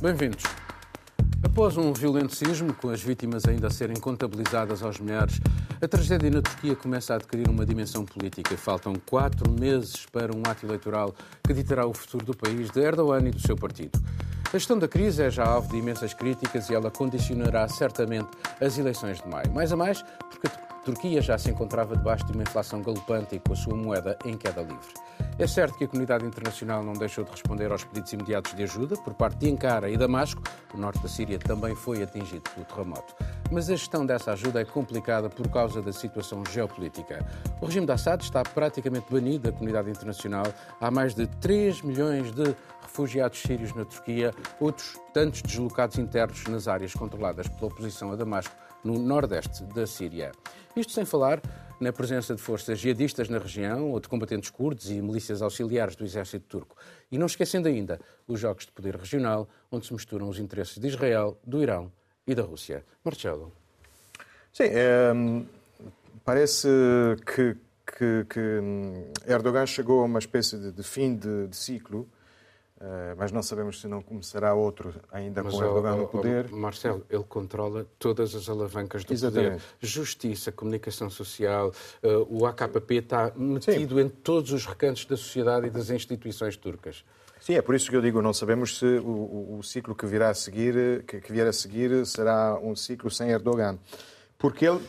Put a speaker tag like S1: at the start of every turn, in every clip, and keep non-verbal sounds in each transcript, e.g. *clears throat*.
S1: Bem-vindos. Após um violento sismo, com as vítimas ainda a serem contabilizadas aos milhares, a tragédia na Turquia começa a adquirir uma dimensão política. Faltam quatro meses para um ato eleitoral que ditará o futuro do país de Erdogan e do seu partido. A gestão da crise é já alvo de imensas críticas e ela condicionará certamente as eleições de maio. Mais a mais, porque a Turquia já se encontrava debaixo de uma inflação galopante e com a sua moeda em queda livre. É certo que a comunidade internacional não deixou de responder aos pedidos imediatos de ajuda por parte de Ankara e Damasco. O norte da Síria também foi atingido pelo terremoto. Mas a gestão dessa ajuda é complicada por causa da situação geopolítica. O regime de Assad está praticamente banido da comunidade internacional. Há mais de 3 milhões de refugiados sírios na Turquia, outros tantos deslocados internos nas áreas controladas pela oposição a Damasco, no nordeste da Síria. Isto sem falar na presença de forças jihadistas na região ou de combatentes curdos e milícias auxiliares do exército turco. E não esquecendo ainda os jogos de poder regional, onde se misturam os interesses de Israel, do Irão e da Rússia. Marcelo.
S2: Sim, é, parece que, que, que, Erdogan chegou a uma espécie de, de fim de, de ciclo mas não sabemos se não começará outro ainda mas, com Erdogan no poder.
S1: Marcelo, ele controla todas as alavancas do Exatamente. poder. Justiça, comunicação social, uh, o AKP está metido Sim. em todos os recantos da sociedade e das instituições turcas.
S2: Sim, é por isso que eu digo, não sabemos se o, o, o ciclo que virá a seguir, que, que vier a seguir, será um ciclo sem Erdogan. Porque ele,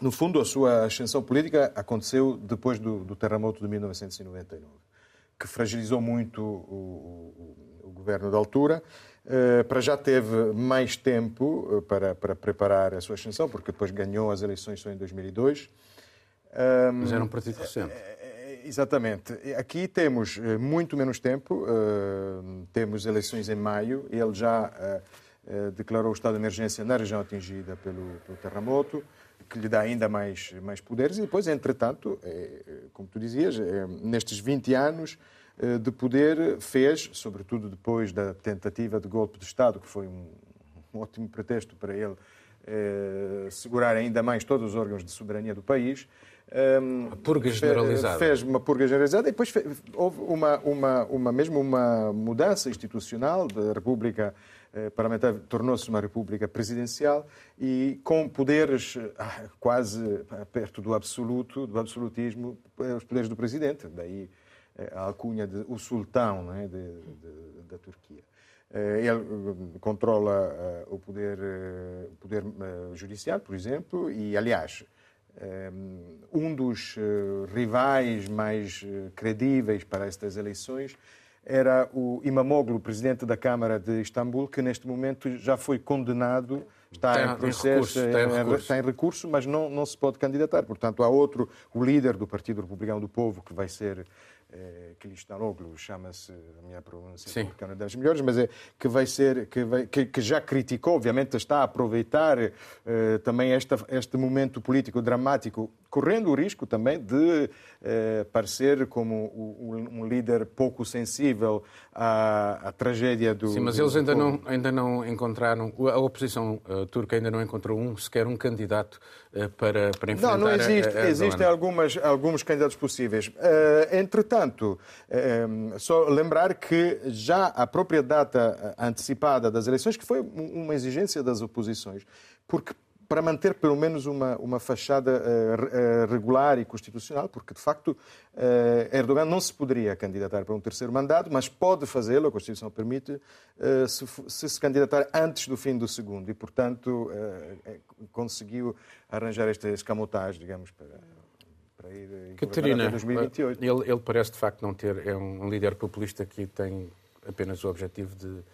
S2: no fundo, a sua ascensão política aconteceu depois do, do terremoto de 1999 que fragilizou muito o, o, o governo da altura. Uh, para já teve mais tempo uh, para, para preparar a sua ascensão, porque depois ganhou as eleições só em 2002.
S1: Um, Mas era um partido recente.
S2: Uh, exatamente. Aqui temos muito menos tempo, temos eleições em maio, ele já declarou o estado de emergência na região atingida pelo, pelo terremoto que lhe dá ainda mais, mais poderes. E depois, entretanto, é, como tu dizias, é, nestes 20 anos é, de poder, fez, sobretudo depois da tentativa de golpe de Estado, que foi um, um ótimo pretexto para ele é, segurar ainda mais todos os órgãos de soberania do país.
S1: a purga generalizada.
S2: Fez uma purga generalizada e depois fez, houve uma, uma, uma, mesmo uma mudança institucional da República parlamentar tornou-se uma república presidencial e com poderes ah, quase perto do absoluto, do absolutismo, eh, os poderes do presidente. Daí eh, a alcunha de o sultão é, de, de, da Turquia. Ele controla o poder, o poder por exemplo, e, aliás, um dos rivais mais credíveis para estas eleições era o Imamoglu, presidente da Câmara de Istambul, que neste momento já foi condenado, está tem, em processo, tem recurso, tem, recurso. tem recurso, mas não, não se pode candidatar. Portanto, há outro, o líder do Partido Republicano do Povo, que vai ser é, Kılıçdaroğlu, chama-se, a minha pronúncia Sim. é uma das melhores, mas é que vai ser, que, vai, que, que já criticou, obviamente está a aproveitar eh, também esta, este momento político dramático, correndo o risco também de eh, parecer como um, um, líder pouco sensível à, à tragédia do.
S1: Sim, mas
S2: do,
S1: eles ainda não, ainda não encontraram, a oposição uh, turca ainda não encontrou um, sequer um candidato uh, para, para enfrentar.
S2: Não, não existe. A, a existem algumas, alguns candidatos possíveis. Uh, entretanto, Portanto, ehm, só lembrar que já a própria data antecipada das eleições, que foi uma exigência das oposições, porque para manter pelo menos uma, uma fachada uh, regular e constitucional, porque de facto Erdogan não se poderia candidatar para um terceiro mandato, mas pode fazê-lo, a Constituição permite, se, se, candidatar antes do fim do segundo. E, portanto, conseguiu arranjar esta escamotagem, digamos, para para ir
S1: Catarina, 2028. Ele, ele parece de facto não ter, é um líder populista que tem apenas o objetivo de, de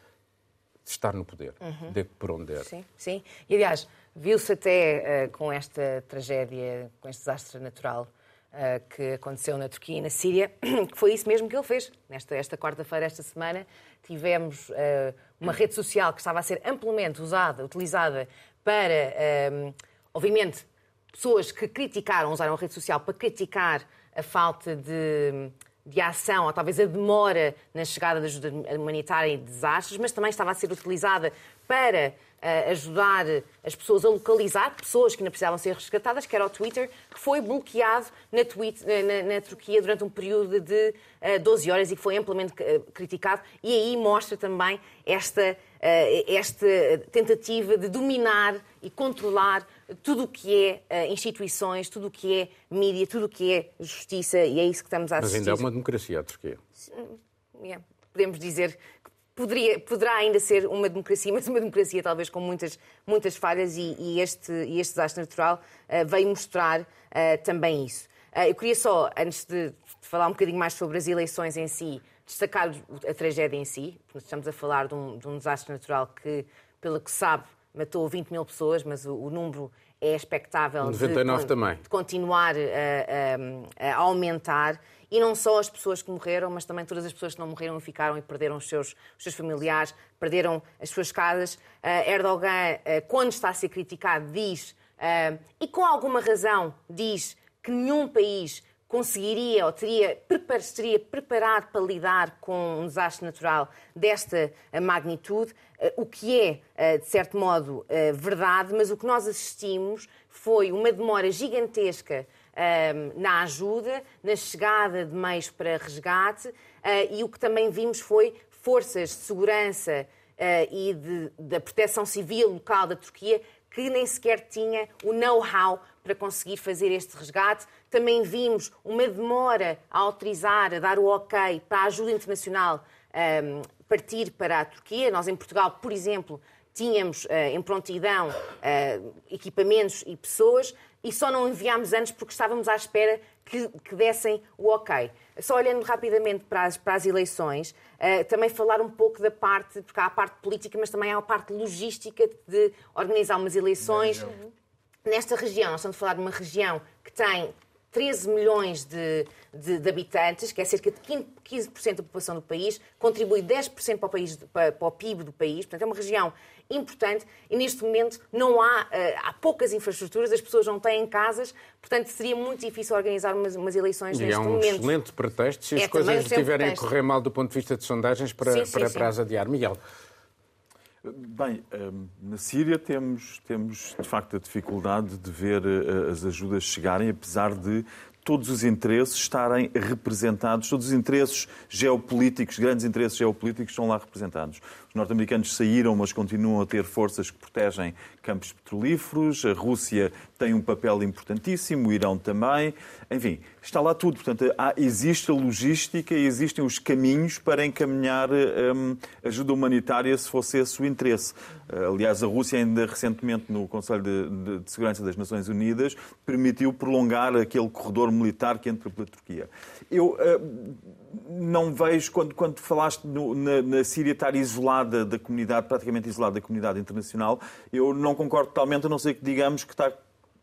S1: estar no poder, uhum. de por onde der.
S3: Sim, sim. E aliás, viu-se até uh, com esta tragédia, com este desastre natural uh, que aconteceu na Turquia e na Síria, *clears throat* que foi isso mesmo que ele fez. Nesta esta quarta-feira, esta semana, tivemos uh, uma rede social que estava a ser amplamente usada, utilizada para, obviamente, pessoas que criticaram, usaram a rede social para criticar a falta de, de ação, ou talvez a demora na chegada da ajuda humanitária e desastres, mas também estava a ser utilizada para uh, ajudar as pessoas a localizar pessoas que ainda precisavam ser resgatadas, que era o Twitter, que foi bloqueado na, tweet, na, na Turquia durante um período de uh, eh, 12 horas e que foi amplamente uh, criticado. E aí mostra também esta esta tentativa de dominar e controlar tudo o que é instituições, tudo o que é mídia, tudo o que é justiça, e é isso que estamos a assistir.
S1: Mas ainda é uma democracia a Turquia.
S3: Yeah. Podemos dizer que poderia, poderá ainda ser uma democracia, *laughs* mas uma democracia talvez com muitas, muitas falhas, e, e este, e este desastre natural uh, veio mostrar uh, também isso. Uh, eu queria só, antes de, de falar um bocadinho mais sobre as eleições em si, destacar a tragédia em si. Estamos a falar de um, de um desastre natural que, pelo que sabe, matou 20 mil pessoas, mas o, o número é expectável
S1: 99
S3: de,
S1: também.
S3: de continuar a, a, a, aumentar. E não só as pessoas que morreram, mas também todas as pessoas que não morreram e ficaram e perderam os seus, os seus familiares, perderam as suas casas. Uh, Erdogan, uh, quando está a ser criticado, diz, uh, e com alguma razão, diz que nenhum país conseguiria ou teria, estaria preparado para lidar com um desastre natural desta magnitude, o que é, de certo modo, verdade, mas o que nós assistimos foi uma demora gigantesca na ajuda, na chegada de meios para resgate, e o que também vimos foi forças de segurança e de, da proteção civil local da Turquia que nem sequer tinha o know-how para conseguir fazer este resgate. Também vimos uma demora a autorizar, a dar o ok para a ajuda internacional um, partir para a Turquia. Nós, em Portugal, por exemplo, tínhamos uh, em prontidão uh, equipamentos e pessoas e só não enviámos antes porque estávamos à espera que, que dessem o ok. Só olhando rapidamente para as, para as eleições, uh, também falar um pouco da parte, porque há a parte política, mas também há a parte logística de organizar umas eleições. Nesta região, nós estamos a falar de uma região que tem 13 milhões de, de, de, habitantes, que é cerca de 15% da população do país, contribui 10% para o, país, para, para o PIB do país, portanto é uma região importante e neste momento não há, eh, há poucas infraestruturas, as pessoas não têm casas, portanto seria muito difícil organizar umas, umas eleições
S1: e
S3: neste
S1: momento.
S3: é
S1: um excelente pretexto se as é coisas estiverem a correr mal do ponto de vista de sondagens para, sim, sim, para, sim. para as adiar. Miguel.
S4: Bem, ehm, na Síria temos, temos de facto a dificuldade de ver eh, as ajudas chegarem, apesar de todos os interesses estarem representados, todos os interesses geopolíticos, grandes interesses geopolíticos estão lá representados. Os norte-americanos saíram, mas continuam a ter forças que protegem campos petrolíferos, a Rússia tem um papel importantíssimo, o Irão também. Enfim, está lá tudo. Portanto, há, existe a logística e existem os caminhos para encaminhar hum, ajuda humanitária se fosse esse o interesse. Aliás, a Rússia, ainda recentemente, no Conselho de, de, de Segurança das Nações Unidas, permitiu prolongar aquele corredor militar que entra pela Turquia. Eu uh, não vejo, quando, quando falaste no, na, na, Síria estar isolada da comunidade, praticamente isolada da comunidade internacional, eu não concordo totalmente, a não ser que digamos que está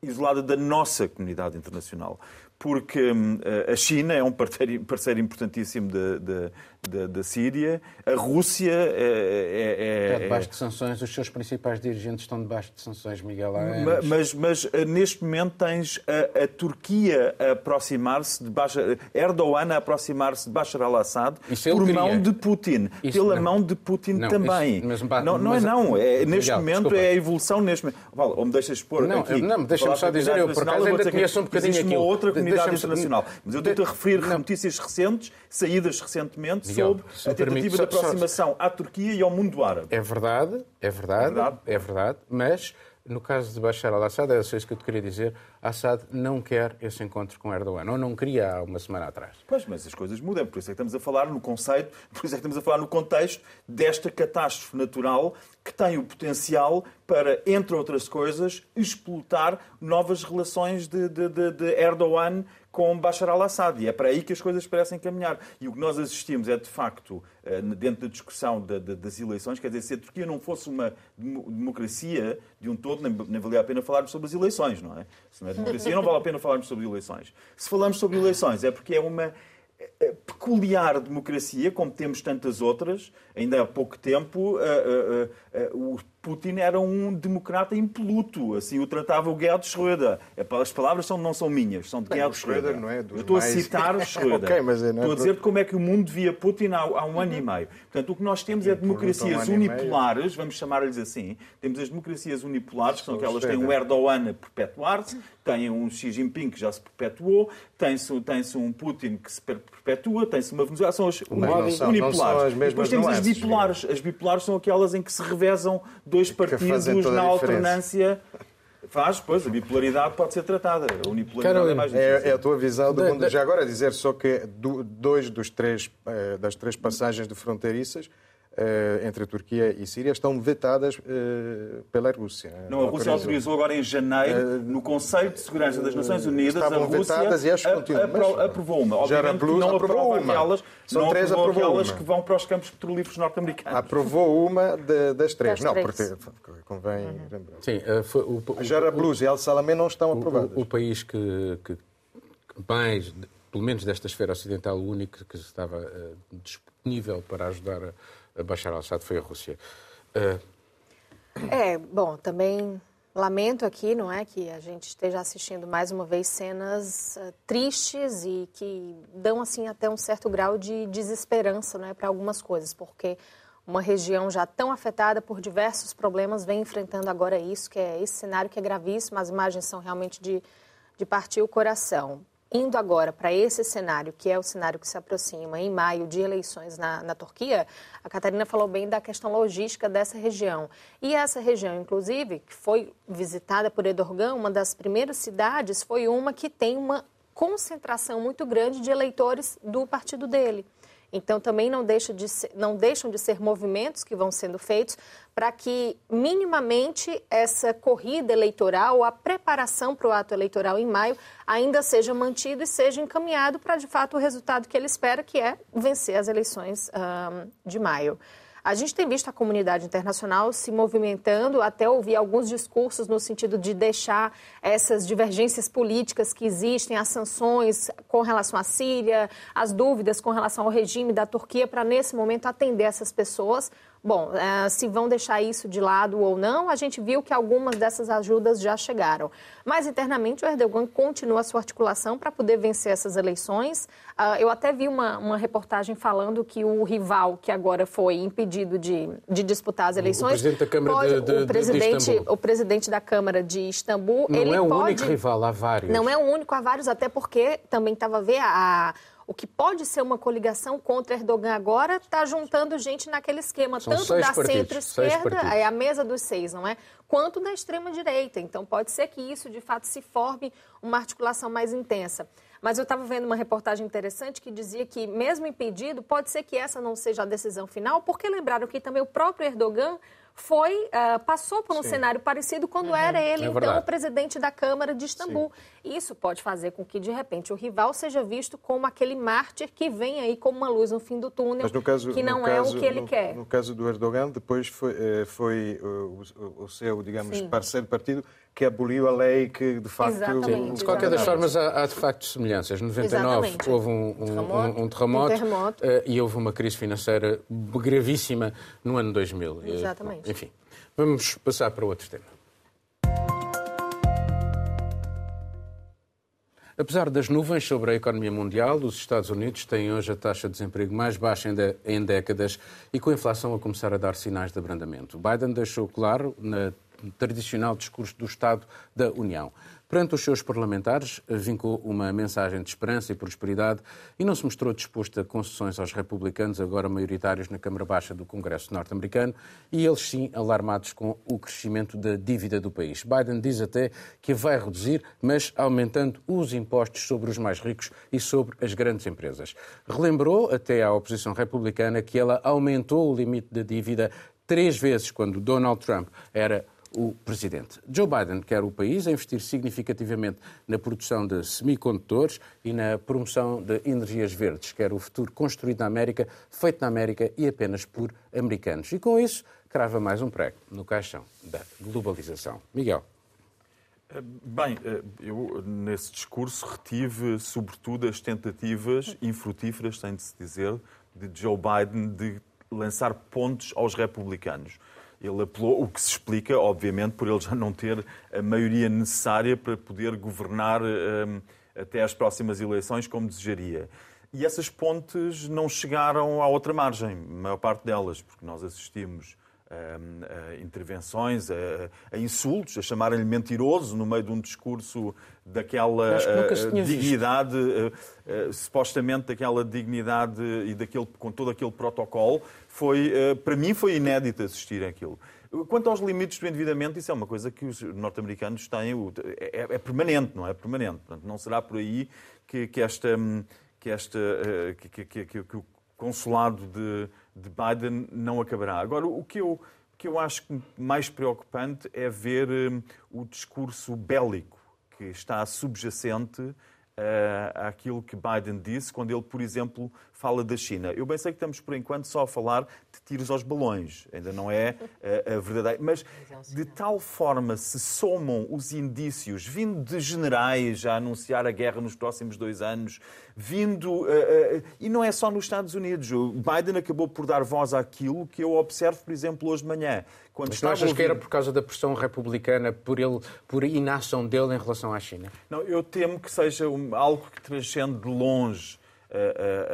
S4: isolada da nossa comunidade internacional porque hum, a China é um parceiro, importantíssimo da, da, da, da, Síria, a Rússia é,
S1: é, é debaixo de sanções, os seus principais dirigentes estão debaixo de sanções, Miguel
S4: Mas, mas, mas neste momento tens a, a Turquia a aproximar-se de Bashar, Erdogan a aproximar-se de Bashar al-Assad por mão de Putin, isso, pela não. mão de Putin não, também. Isso, mas, não, não é não, é, neste Miguel, momento desculpa. é a evolução neste momento. Vale, ou me deixas expor
S1: não,
S4: aqui.
S1: Não, deixa-me só dizer, eu por acaso ainda conheço um bocadinho aquilo.
S4: uma outra comunidade internacional. Mas eu estou-te a referir não. notícias recentes, saídas recentemente, Miguel, sobre a tentativa de aproximação só... à Turquia e ao mundo árabe.
S1: É verdade, é verdade, é verdade, é verdade mas no caso de Bashar al-Assad, é isso que eu te queria dizer, Assad não quer esse encontro com Erdogan, ou não queria há uma semana atrás.
S4: Pois, mas as coisas mudam, por isso é que estamos a falar no conceito, por isso é que estamos a falar no contexto desta catástrofe natural que tem o potencial para, entre outras coisas, explotar novas relações de, de, de, de Erdogan com Bashar al-Assad. E é para aí que as coisas parecem caminhar. E o que nós assistimos é, de facto, eh, dentro da discussão das eleições, quer dizer, se a Turquia não fosse uma democracia de um todo, nem, valia a pena falarmos sobre as eleições, não é? Se não é democracia, não vale a pena falarmos sobre eleições. Se falamos sobre eleições, é porque é uma eh, peculiar democracia, como temos tantas outras. Ainda há pouco tempo, uh, o Putin era um democrata impoluto, assim o tratava o Gerhard Schröder. É As palavras são, não são minhas, são de Bem, Gerhard Schröder.
S2: Não é
S4: Eu estou
S2: mais...
S4: a citar *laughs* Schröder. okay, mas é, estou a dizer como é que o mundo via Putin há, há um ano e meio. Portanto, o que nós temos é democracias um unipolares, vamos chamar-lhes assim. Temos as democracias unipolares, que são aquelas que têm um Erdogan a perpetuar-se, têm um Xi Jinping que já se perpetuou, tem-se tem um Putin que se perpetua, tem-se uma Venezuela, são as unipolares. Depois temos as bipolares. As bipolares são aquelas em que se revezam dois partidos na alternância. Faz, pois, a bipolaridade pode ser tratada. A unipolaridade é mais
S2: difícil. É, é a tua visão do mundo. Já agora dizer só que dois dos três, eh, das três passagens de fronteiriças entre a Turquia e Síria estão vetadas eh, pela Rússia.
S4: Não, a Rússia autorizou agora em janeiro, eh, no Conselho de Segurança das Nações Unidas,
S2: a Rússia
S4: e
S2: acho
S4: apro aprovou uma. Obviamente que não aprova aquelas, São não três aprovou aquelas que vão para os campos petrolíferos norte-americanos.
S2: Aprovou uma de, das três. Das não, três. porque convém uhum. lembrar.
S1: Sim, foi, o, o,
S2: Jarablus e El Salamé não estão aprovadas.
S1: O, o país que, que mais, pelo menos desta esfera ocidental, o único que estava uh, disponível para ajudar a Bashar al-Assad foi a Rússia. Uh...
S5: É, bom, também lamento aqui, não é, que a gente esteja assistindo mais uma vez cenas uh, tristes e que dão assim até um certo grau de desesperança, não é, para algumas coisas, porque uma região já tão afetada por diversos problemas vem enfrentando agora isso, que é esse cenário que é gravíssimo, as imagens são realmente de, de partir o coração indo agora para esse cenário, que é o cenário que se aproxima em maio de eleições na, na Turquia, a Catarina falou bem da questão logística dessa região. E essa região, inclusive, que foi visitada por Erdogan, uma das primeiras cidades, foi uma que tem uma concentração muito grande de eleitores do partido dele. Então, também não, deixa de ser, não deixam de ser movimentos que vão sendo feitos para que, minimamente, essa corrida eleitoral, a preparação para o ato eleitoral em maio, ainda seja mantido e seja encaminhado para, de fato, o resultado que ele espera, que é vencer as eleições de maio. A gente tem visto a comunidade internacional se movimentando, até ouvir alguns discursos no sentido de deixar essas divergências políticas que existem, as sanções com relação à Síria, as dúvidas com relação ao regime da Turquia, para nesse momento atender essas pessoas Bom, uh, se vão deixar isso de lado ou não, a gente viu que algumas dessas ajudas já chegaram. Mas internamente o Erdogan continua a sua articulação para poder vencer essas eleições. Uh, eu até vi uma, uma, reportagem falando que o rival que agora foi impedido de, de disputar as eleições.
S1: O presidente da Câmara pode, de, de,
S5: o presidente, de o presidente da Câmara de Istambul.
S1: Não
S5: ele
S1: é o
S5: pode,
S1: único rival, há vários.
S5: Não é o único, há vários, até porque também estava a ver a o que pode ser uma coligação contra Erdogan agora está juntando gente naquele esquema,
S1: São
S5: tanto da centro-esquerda, é a mesa dos seis, não é? Quanto da extrema-direita. Então pode ser que isso de fato se forme uma articulação mais intensa. Mas eu estava vendo uma reportagem interessante que dizia que, mesmo impedido, pode ser que essa não seja a decisão final, porque lembraram que também o próprio Erdogan foi uh, passou por um Sim. cenário parecido quando uhum. era ele, é então, o presidente da Câmara de Istambul. Sim. Isso pode fazer com que, de repente, o rival seja visto como aquele mártir que vem aí como uma luz no fim do túnel, caso, que não é
S2: caso,
S5: o que ele
S2: no,
S5: quer.
S2: No caso do Erdogan, depois foi, eh, foi o, o, seu, digamos, Sim. parceiro partido que aboliu a lei que, de facto...
S5: Exatamente,
S1: de qualquer das formas, há, há, de facto semelhanças. Em 99 Exatamente. houve um, um, terremoto, um, um terremoto, um terremoto. Uh, e houve uma crise financeira gravíssima no ano 2000.
S5: Exatamente.
S1: Uh, enfim. Vamos passar para outro tema. Apesar das nuvens sobre a economia mundial, os Estados Unidos têm hoje a taxa de desemprego mais baixa em décadas e com a inflação a começar a dar sinais de abrandamento. Biden deixou claro na tradicional discurso do Estado da União. Perante os seus parlamentares, vincou uma mensagem de esperança e prosperidade e não se mostrou disposto a concessões aos republicanos, agora maioritários na Câmara Baixa do Congresso norte-americano, e eles sim alarmados com o crescimento da dívida do país. Biden diz até que vai reduzir, mas aumentando os impostos sobre os mais ricos e sobre as grandes empresas. Relembrou até à oposição republicana que ela aumentou o limite da dívida três vezes quando Donald Trump era o presidente. Joe Biden quer o país a investir significativamente na produção de semicondutores e na promoção de energias verdes. Quer o futuro construído na América, feito na América e apenas por americanos. E com isso, crava mais um prego no caixão da globalização. Miguel.
S4: Eh, bem, eh, eu nesse discurso retive sobretudo as tentativas infrutíferas, tem de se dizer, de Joe Biden de lançar pontos aos republicanos. Ele apelou, o que se explica, obviamente, por ele já não ter a maioria necessária para poder governar um, até às próximas eleições como desejaria. E essas pontes não chegaram à outra margem, a maior parte delas, porque nós assistimos a, intervenções, a, a insultos, a chamarem-lhe mentiroso no meio de um discurso daquela dignidade, supostamente daquela dignidade e daquele, com todo aquele protocolo, foi, para mim foi inédito assistir aquilo. Quanto aos limites do endividamento, isso é uma coisa que os norte-americanos têm, é, é, permanente, não é? Permanente. Portanto, não será por aí que, que esta que, esta, que, que, que, que o consulado de, de, Biden não acabará. Agora, o que eu, que eu acho mais preocupante é ver um, o discurso bélico que está subjacente uh, àquilo que Biden disse quando ele, por exemplo, fala da China. Eu bem sei que estamos, por enquanto, só a falar de tiros aos balões. Ainda não é a, a verdadeira. Mas de tal forma se somam os indícios, vindo de generais a anunciar a guerra nos próximos dois anos, vindo. Uh, uh, e não é só nos Estados Unidos. O Biden acabou por dar voz àquilo que eu observo, por exemplo, hoje de manhã.
S1: Quando Mas não achas ouvir... que era por causa da pressão republicana, por, ele, por inação dele em relação à China?
S4: Não, eu temo que seja algo que transcende de longe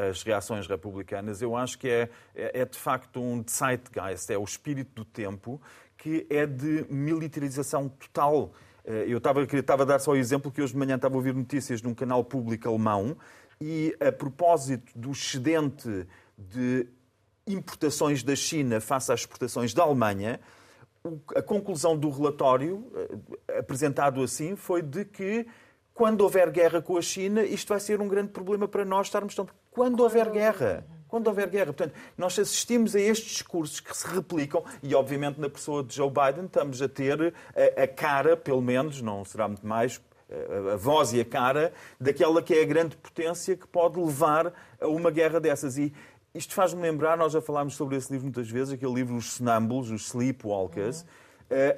S4: as reações republicanas, eu acho que é, é, é de facto um zeitgeist, é o espírito do tempo, que é de militarização total. Eh, eu estava, estava a dar só o exemplo que hoje de manhã estava a ouvir notícias num canal público alemão e, a propósito do excedente de importações da China face às exportações da Alemanha, a conclusão do relatório, eh, apresentado assim, foi de que quando houver guerra com a China, isto vai ser um grande problema para nós estarmos tão. Quando houver guerra. Quando houver guerra. Portanto, nós assistimos a estes discursos que se replicam e, obviamente, na pessoa de Joe Biden estamos a ter a, a cara, pelo menos, não será muito mais, a voz e a cara daquela que é a grande potência que pode levar a uma guerra dessas. E isto faz-me lembrar, nós já falámos sobre esse livro muitas vezes, aquele livro Os Sonâmbulos, os Sleepwalkers, uhum eh,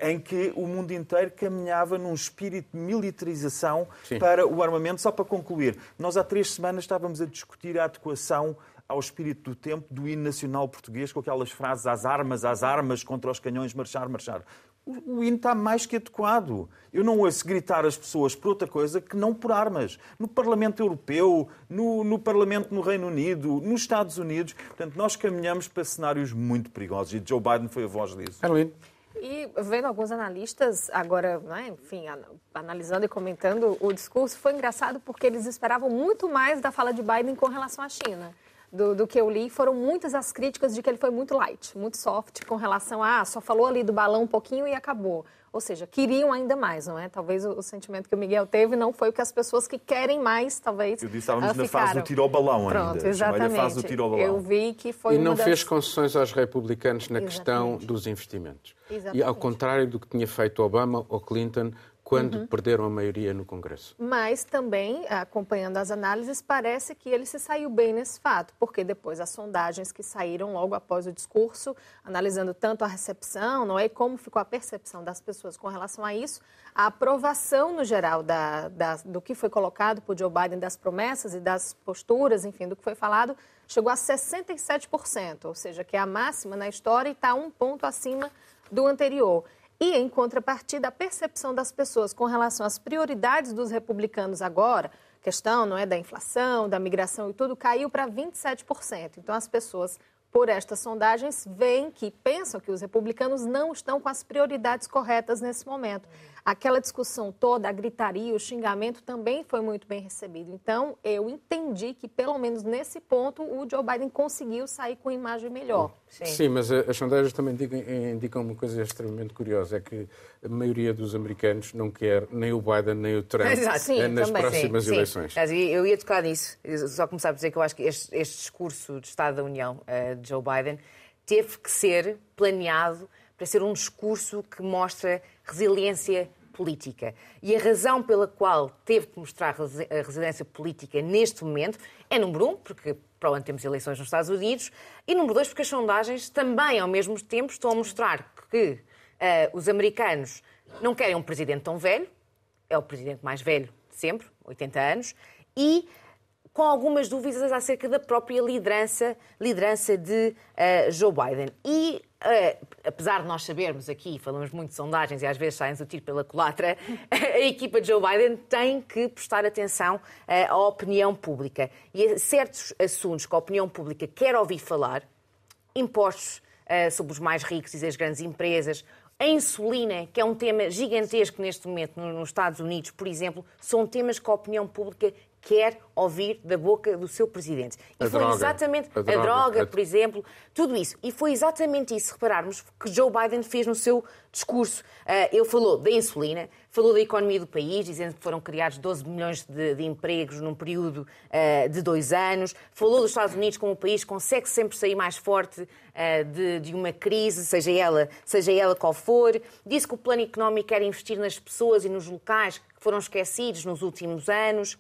S4: em que o mundo inteiro caminhava num espírito de militarização Sim. para o armamento. Só para concluir, nós há três semanas estávamos a discutir a adequação ao espírito do tempo do hino nacional português, com aquelas frases às armas, às armas, contra os canhões, marchar, marchar. O hino está mais que adequado. Eu não ouço gritar as pessoas por outra coisa que não por armas. No Parlamento Europeu, no, no Parlamento no Reino Unido, nos Estados Unidos. Portanto, nós caminhamos para cenários muito perigosos e Joe Biden foi a voz disso.
S1: Caroline.
S5: E vendo alguns analistas agora, né, enfim, analisando e comentando o discurso, foi engraçado porque eles esperavam muito mais da fala de Biden com relação à China. Do, do, que eu li, foram muitas as críticas de que ele foi muito light, muito soft, com relação a ah, só falou ali do balão um pouquinho e acabou. Ou seja, queriam ainda mais, não é? Talvez o, o, sentimento que o Miguel teve não foi o que as pessoas que querem mais, talvez.
S4: Eu disse, estávamos uh, na fase do tiro ao balão
S5: Pronto,
S4: ainda.
S5: Exatamente.
S4: fase do tiro ao balão.
S5: Eu vi que foi.
S1: E não
S5: das...
S1: fez concessões aos republicanos na exatamente. questão dos investimentos. Exatamente. E ao contrário do que tinha feito Obama ou Clinton quando uhum. perderam a maioria no Congresso.
S5: Mas também, acompanhando as análises, parece que ele se saiu bem nesse fato, porque depois as sondagens que saíram logo após o discurso, analisando tanto a recepção, não é, e como ficou a percepção das pessoas com relação a isso, a aprovação no geral da, da, do que foi colocado por Joe Biden, das promessas e das posturas, enfim, do que foi falado, chegou a 67%, ou seja, que é a máxima na história e está um ponto acima do anterior. E, em contrapartida, a percepção das pessoas com relação às prioridades dos republicanos agora, questão não é da inflação, da migração e tudo, caiu para 27%. Então, as pessoas por estas sondagens, veem que pensam que os republicanos não estão com as prioridades corretas nesse momento. Aquela discussão toda, a gritaria, o xingamento também foi muito bem recebido. Então, eu entendi que, pelo menos nesse ponto, o Joe Biden conseguiu sair com imagem melhor.
S1: Sim, Sim mas as sondagens também indicam, indicam uma coisa extremamente curiosa, é que a maioria dos americanos não quer nem o Biden nem o Trump Sim, nas também. próximas Sim, eleições.
S3: Eu ia tocar nisso, só começar a dizer que eu acho que este, este discurso de Estado da União uh, Joe Biden, teve que ser planeado para ser um discurso que mostra resiliência política. E a razão pela qual teve que mostrar a resiliência política neste momento é, número um, porque provavelmente temos eleições nos Estados Unidos, e número dois, porque as sondagens também, ao mesmo tempo, estão a mostrar que uh, os americanos não querem um presidente tão velho, é o presidente mais velho de sempre, 80 anos, e com algumas dúvidas acerca da própria liderança, liderança de uh, Joe Biden. E apesar de nós sabermos aqui, falamos muito de sondagens e às vezes saem o tiro pela culatra, *laughs* a equipa de Joe Biden tem que prestar atenção uh, à opinião pública. E certos assuntos que a opinião pública quer ouvir falar, impostos uh, sobre os mais ricos e as grandes empresas, a insulina, que é um tema gigantesco neste momento nos Estados Unidos, por exemplo, são temas que a opinião pública quer ouvir da boca do seu presidente. E
S1: a
S3: foi
S1: droga,
S3: exatamente
S1: a
S3: a
S1: droga,
S3: droga,
S1: a...
S3: por exemplo, tudo isso. E foi exatamente isso, repararmos, que Joe Biden fez no seu discurso. Uh, ele falou da insulina, falou da economia do país, dizendo que foram criados 12 milhões de, de empregos num período uh, de dois anos. Falou dos Estados Unidos como um país que consegue sempre sair mais forte uh, de, de, uma crise, seja ela, seja ela qual for. Disse que o plano económico quer investir nas pessoas e nos locais que foram esquecidos nos últimos anos.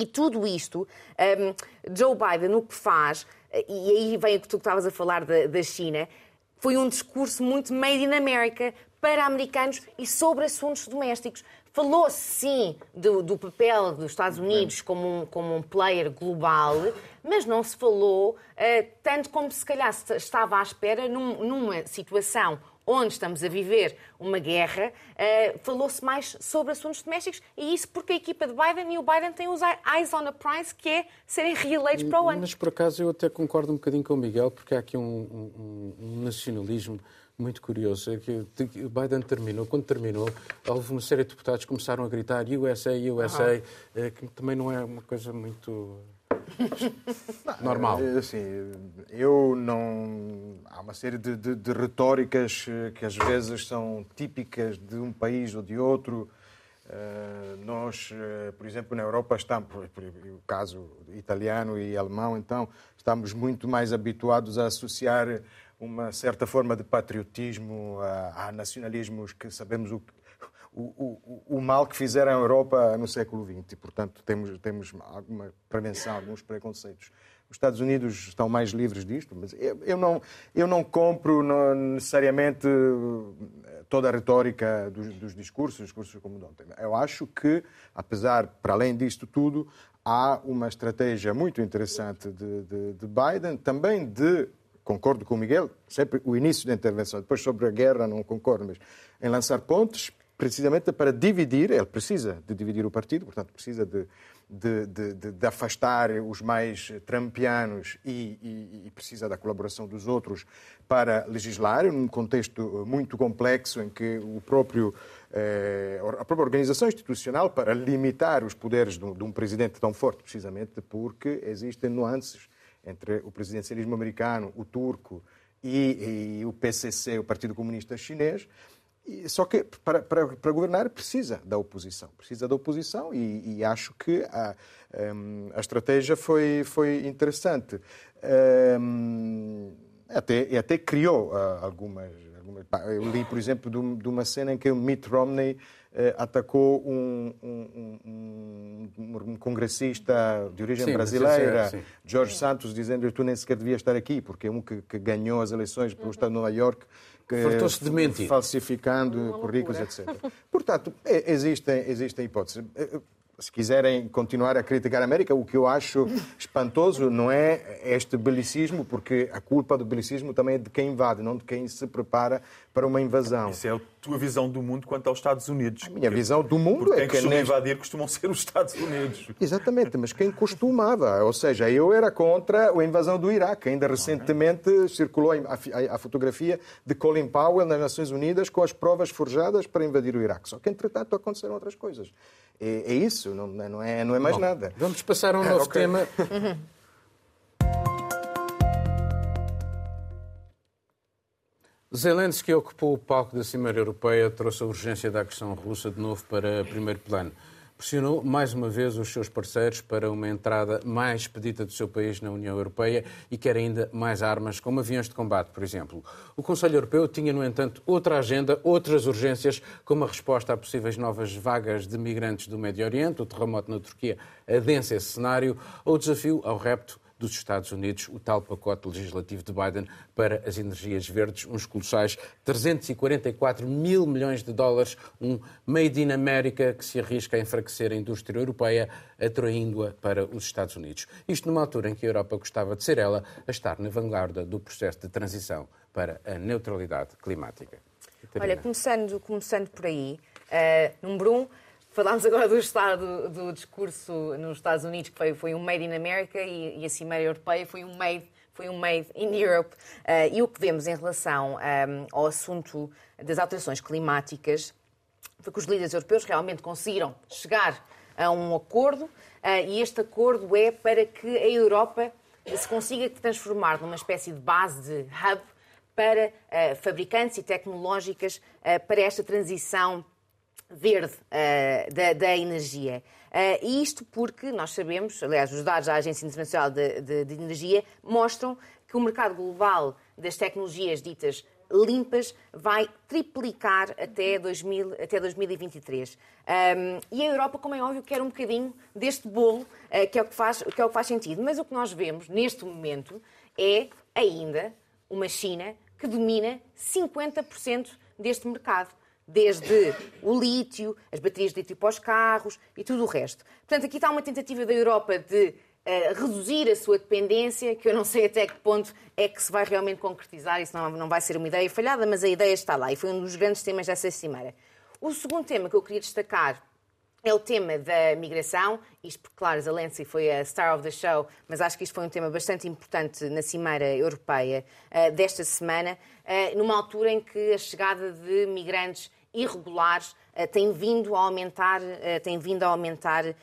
S3: E tudo isto, um, Joe Biden o que faz, e aí vem o que tu estavas a falar da, da China, foi um discurso muito made in America para americanos e sobre assuntos domésticos. Falou-se, sim, do, do, papel dos Estados Unidos como um, como um player global, mas não se falou uh, tanto como se calhar estava à espera num, numa situação onde estamos a viver uma guerra, uh, falou-se mais sobre assuntos domésticos e isso porque a equipa de Biden e o Biden têm os eyes on a prize, que é serem reeleitos para o ano.
S1: Mas por acaso eu até concordo um bocadinho com o Miguel, porque há aqui um, um, um nacionalismo muito curioso. É que o Biden terminou, quando terminou, houve uma série de deputados que começaram a gritar USA, USA, uhum. que também não é uma coisa muito *laughs* Normal.
S2: É, assim, eu não. Há uma série de, de, de, retóricas eh, que às vezes são típicas de um país ou de outro. Uh, nós, uh, por exemplo, na Europa, estamos, o caso italiano e alemão, então, estamos muito mais habituados a associar uma certa forma de patriotismo a, a nacionalismos que sabemos o, o, o, mal que fizeram a Europa no século XX. E, portanto, temos, temos alguma prevenção, alguns preconceitos. Os Estados Unidos estão mais livres disto, mas eu, eu não, eu não compro não, necessariamente toda a retórica dos, dos discursos, discursos como ontem. Eu acho que, apesar, para além disto tudo, há uma estratégia muito interessante de, de, de Biden, também de concordo com o Miguel, sempre o início da intervenção, depois sobre a guerra não concordo, mas em lançar pontes, precisamente para dividir, ele precisa de dividir o partido, portanto, precisa de, de, de, de afastar os mais trampianos e, e, e, precisa da colaboração dos outros para legislar, num contexto muito complexo em que o próprio, eh, a própria organização institucional, para limitar os poderes de um, de um presidente tão forte, precisamente porque existem nuances entre o presidencialismo americano, o turco e, e o PCC, o Partido Comunista Chinês, só que para, para, para, governar precisa da oposição, precisa da oposição e, e acho que a, um, a estratégia foi, foi interessante. Um, até, até criou uh, algumas, algumas, Eu li, por exemplo, de, uma cena em que o Mitt Romney uh, atacou um, um, um, congressista de origem sim, brasileira, sim, sim. George Santos, dizendo que tu nem sequer devias estar aqui, porque é um que, que ganhou as eleições para o Estado de Nova York
S1: Fartou-se de mentir.
S2: falsificando currículos, etc. Portanto, é, existem, existem hipóteses. Se quiserem continuar a criticar a América, o que eu acho espantoso não é este belicismo, porque a culpa do belicismo também é de quem invade, não de quem se prepara para uma invasão.
S4: Isso é a tua visão do mundo quanto aos Estados Unidos.
S2: A minha visão do mundo
S4: porque
S2: é
S4: que... Quem invadir costumam ser os Estados Unidos.
S2: Exatamente, mas quem costumava. Ou seja, eu era contra a invasão do Iraque. Ainda recentemente okay. circulou a, fotografia de Colin Powell nas Nações Unidas com as provas forjadas para invadir o Iraque. Só que, entretanto, aconteceram outras coisas. É, é isso, não, não, é, não é mais Bom, nada.
S1: Vamos passar a um *laughs* novo okay. tema. Zelensky ocupou o palco da Cimeira Europeia, trouxe a urgência da questão russa de novo para primeiro plano. Pressionou mais uma vez os seus parceiros para uma entrada mais expedita do seu país na União Europeia e quer ainda mais armas, como aviões de combate, por exemplo. O Conselho Europeu tinha, no entanto, outra agenda, outras urgências, como a resposta a possíveis novas vagas de migrantes do Médio Oriente, o terremoto na Turquia adensa esse cenário, ou o desafio ao repto dos Estados Unidos o tal pacote legislativo de Biden para as energias verdes, uns colossais 344 mil milhões de dólares, um Made in America que se arrisca a enfraquecer a indústria europeia, atraindo-a para os Estados Unidos. Isto numa altura em que a Europa gostava de ser ela a estar na vanguarda do processo de transição para a neutralidade climática.
S3: Olha, começando, começando por aí, uh, número um, falámos agora do estado do discurso nos Estados Unidos, que foi, foi um Made in America, e, e a Cimeira Europeia foi um Made foi um Made in Europe. Uh, e o que vemos em relação um, ehm, ao assunto das alterações climáticas foi que os líderes europeus realmente conseguiram chegar a um acordo, uh, e este acordo é para que a Europa se consiga transformar numa espécie de base de hub para uh, fabricantes e tecnológicas para esta transição verde uh, da, da, energia. E isto porque nós sabemos, aliás, os dados da Agência Internacional de, de, de Energia mostram que o mercado global das tecnologias ditas limpas vai triplicar até, 2000, até 2023. Um, e a Europa, como é óbvio, quer um bocadinho deste bolo, uh, que, é o que, faz, que é o que faz sentido. Mas o que nós vemos neste momento é ainda uma China que domina 50% deste mercado desde o lítio, as baterias de lítio para os carros e tudo o resto. Portanto, aqui está uma tentativa da Europa de reduzir a sua dependência, que eu não sei até que ponto é que se vai realmente concretizar, isso não, não vai ser uma ideia falhada, mas a ideia está lá e foi um dos grandes temas dessa cimeira. O segundo tema que eu queria destacar é o tema da migração. Isto porque, claro, Zelensky foi a star of the show, mas acho que isto foi um tema bastante importante na Cimeira Europeia uh, desta semana, uh, numa altura em que a chegada de migrantes irregulares uh, tem vindo a aumentar, uh, tem vindo a aumentar uh,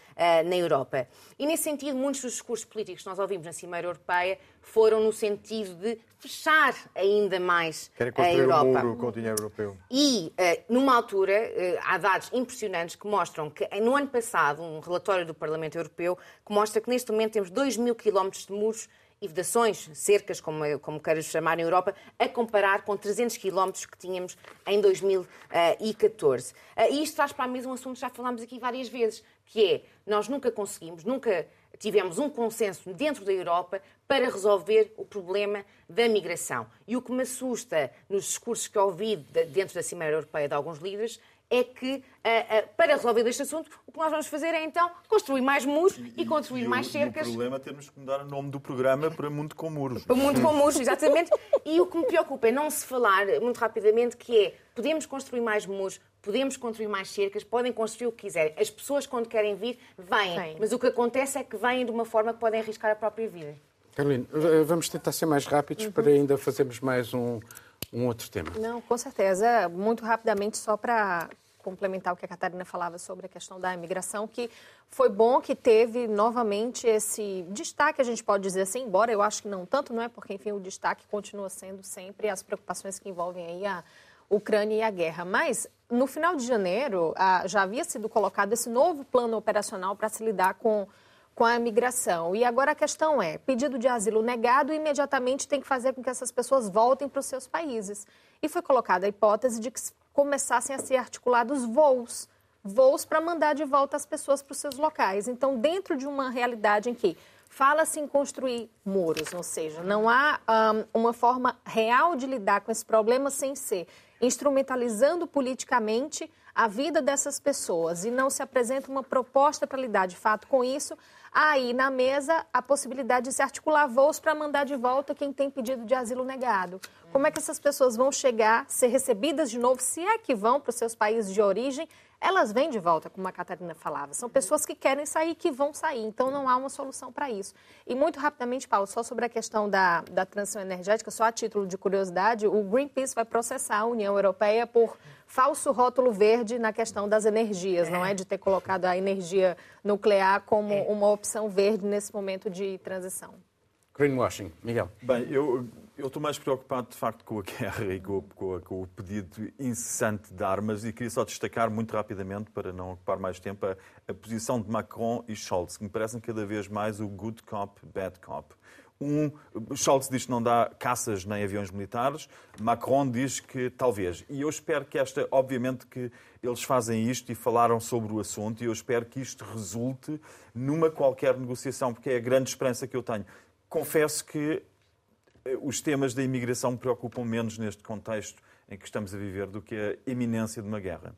S3: na Europa. E nesse sentido, muitos dos discursos políticos que nós ouvimos na Cimeira Europeia foram no sentido de fechar ainda mais
S2: Querem
S3: a Europa.
S2: Um com o dinheiro europeu.
S3: E numa altura há dados impressionantes que mostram que no ano passado um relatório do Parlamento Europeu que mostra que neste momento temos 2 mil quilómetros de muros e vedações, cercas, como, como queiras chamar, na Europa, a comparar com 300 quilómetros que tínhamos em 2014. Eh, e isto traz para a mesa um assunto que já falámos aqui várias vezes, que é, nós nunca conseguimos, nunca tivemos um consenso dentro da Europa para resolver o problema da migração. E o que me assusta nos discursos que ouvi dentro da Cimeira Europeia de alguns líderes é que, uh, uh, para resolver este assunto, o que nós vamos fazer é então construir mais muros e, e construir
S4: e
S3: mais
S4: o,
S3: cercas.
S4: o problema é termos que mudar o nome do programa para Mundo com Muros.
S3: Para Mundo com Muros, exatamente. E o que me preocupa é não se falar muito rapidamente que é podemos construir mais muros, podemos construir mais cercas, podem construir o que quiserem. As pessoas, quando querem vir, vêm. Sim. Mas o que acontece é que vêm de uma forma que podem arriscar a própria vida.
S1: Carolina, vamos tentar ser mais rápidos uhum. para ainda fazermos mais um um outro tema.
S5: Não, com certeza. Muito rapidamente, só para complementar o que a Catarina falava sobre a questão da imigração, que foi bom que teve novamente esse destaque, a gente pode dizer assim, embora eu acho que não tanto, não é? Porque, enfim, o destaque continua sendo sempre as preocupações que envolvem aí a Ucrânia e a guerra. Mas, no final de janeiro, já havia sido colocado esse novo plano operacional para se lidar com com a imigração. E agora a questão é: pedido de asilo negado imediatamente tem que fazer com que essas pessoas voltem para os seus países. E foi colocada a hipótese de que começassem a ser articulados voos voos para mandar de volta as pessoas para os seus locais. Então, dentro de uma realidade em que fala-se em construir muros, ou seja, não há um, uma forma real de lidar com esse problema sem ser instrumentalizando politicamente a vida dessas pessoas e não se apresenta uma proposta para lidar de fato com isso, aí na mesa a possibilidade de se articular voos para mandar de volta quem tem pedido de asilo negado. Como é que essas pessoas vão chegar, ser recebidas de novo, se é que vão para os seus países de origem? Elas vêm de volta, como a Catarina falava. São pessoas que querem sair, que vão sair. Então, não há uma solução para isso. E muito rapidamente, Paulo, só sobre a questão da, da transição energética, só a título de curiosidade, o Greenpeace vai processar a União Europeia por falso rótulo verde na questão das energias, é. não é? De ter colocado a energia nuclear como é. uma opção verde nesse momento de transição.
S1: Greenwashing. Miguel.
S4: Bem, eu eu estou mais preocupado, de facto, com a *laughs* guerra e com, com, com, o pedido incessante de armas e queria só destacar muito rapidamente, para não ocupar mais tempo, a, a posição de Macron e Scholz, que me parecem cada vez mais o good cop, bad cop. Um, Scholz diz que não dá caças nem aviões militares, Macron diz que talvez. E eu espero que esta, obviamente que eles fazem isto e falaram sobre o assunto, e eu espero que isto resulte numa qualquer negociação, porque é a grande esperança que eu tenho confesso que eh, os temas da imigração me preocupam menos neste contexto em que estamos a viver do que a iminência de uma guerra.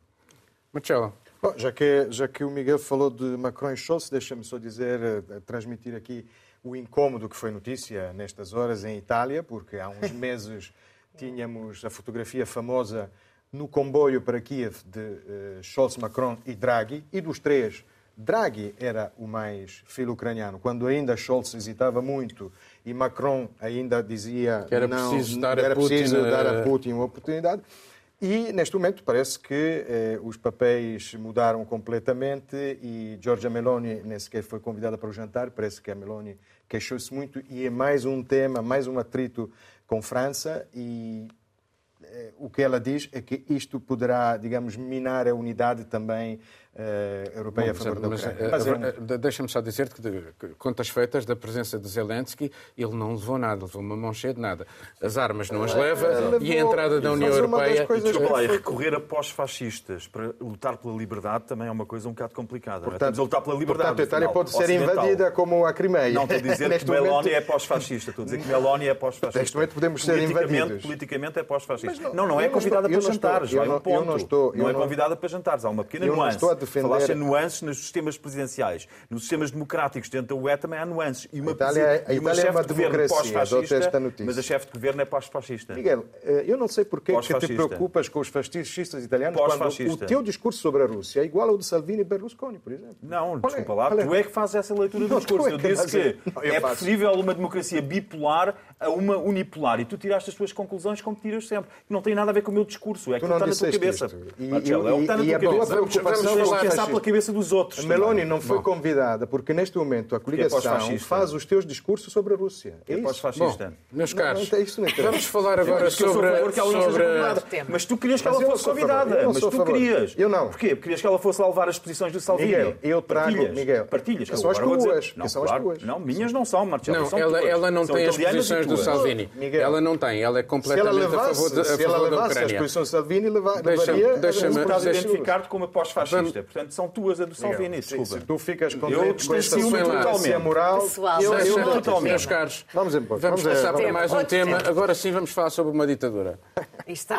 S1: Marcelo.
S2: Bom, já que, já que o Miguel falou de Macron e Scholz, deixa-me só dizer, eh, transmitir aqui o incômodo que foi notícia nestas horas em Itália, porque há uns *laughs* meses tínhamos a fotografia famosa no comboio para Kiev de uh, Scholz, Macron e Draghi, e dos três, Draghi era o mais filho ucraniano, quando ainda Scholz hesitava muito e Macron ainda dizia
S1: que era
S2: não,
S1: preciso dar,
S2: era
S1: a, Putin,
S2: preciso dar a. Putin uma oportunidade. E neste momento parece que eh, os papéis mudaram completamente e Giorgia Meloni nem sequer foi convidada para o jantar. Parece que a Meloni queixou-se muito e é mais um tema, mais um atrito com França e eh, o que ela diz é que isto poderá, digamos, minar a unidade também europeia Bom, a favor mas, da Ucrânia.
S1: Mas, é... Deixa-me só dizer-te que, contas feitas da presença de Zelensky, ele não levou nada, levou uma mão cheia de nada. As armas não as leva uh, e a entrada da União Europeia...
S4: Desculpa lá, e recorrer a pós-fascistas para lutar pela liberdade também é uma coisa um bocado complicada.
S2: Portanto, Estamos
S4: a lutar pela liberdade.
S2: Portanto, a Itália pode ser invadida como a Crimeia.
S4: Não, estou a dizer *laughs* que Meloni momento... é pós-fascista. Estou a dizer que Meloni é pós-fascista.
S2: Neste momento podemos ser invadidos.
S4: Politicamente é pós-fascista. Não, não, não é convidada para jantares. Vai um ponto. Não é convidada para jantares. Há uma pequena nuance. Falaste nuance nuances nos sistemas presidenciais. Nos sistemas democráticos dentro da UE também há nuances.
S2: E uma, a Itália, a Itália é uma de democracia, esta notícia.
S4: Mas a chefe de governo é pós-fascista.
S2: Miguel, eh, eu não sei porquê que te preocupas com os fascistas italianos quando o teu discurso sobre a Rússia é igual ao de Salvini e Berlusconi, por exemplo.
S4: Não, Olha, desculpa lá, tu é que fazes essa leitura do discurso. Eu disse que é preferível uma democracia bipolar a uma unipolar. E tu tiraste as tuas conclusões como tiras sempre. Não tem nada a ver com o meu discurso. É que está na tua cabeça.
S2: E, é o que está na tua cabeça.
S4: Vamos pensar pela cabeça dos outros.
S2: A Meloni não foi Bom. convidada porque neste momento a é coligação é faz os teus discursos sobre a Rússia.
S4: É, é pós-fascista.
S1: Meus caros, não, não vamos falar agora sobre... Que ela sobre...
S4: Mas tu querias que ela fosse convidada. Mas tu querias.
S2: Eu não.
S4: Porquê? Porque querias que ela fosse lá levar as posições do Salvini.
S2: Miguel, eu trago... Miguel,
S4: partilhas.
S2: São as tuas. São as tuas.
S4: Não, minhas não são, Marcelo.
S1: Não, ela não tem as posições do Salvini. Ela não tem. Ela é completamente a favor da Ucrânia. Se ela levasse
S2: as posições do Salvini, levaria...
S4: Deixa-me identificar-te como pós-fascista. Portanto, são tuas a do Salvini. Desculpa.
S2: Tu ficas com
S4: eu distancio-me totalmente.
S2: moral.
S3: Pessoal,
S1: eu, eu, totalmente. Meus caros, vamos embora. Vamos, vamos passar para mais um tema. tema. Agora sim vamos falar sobre uma ditadura.
S3: Está.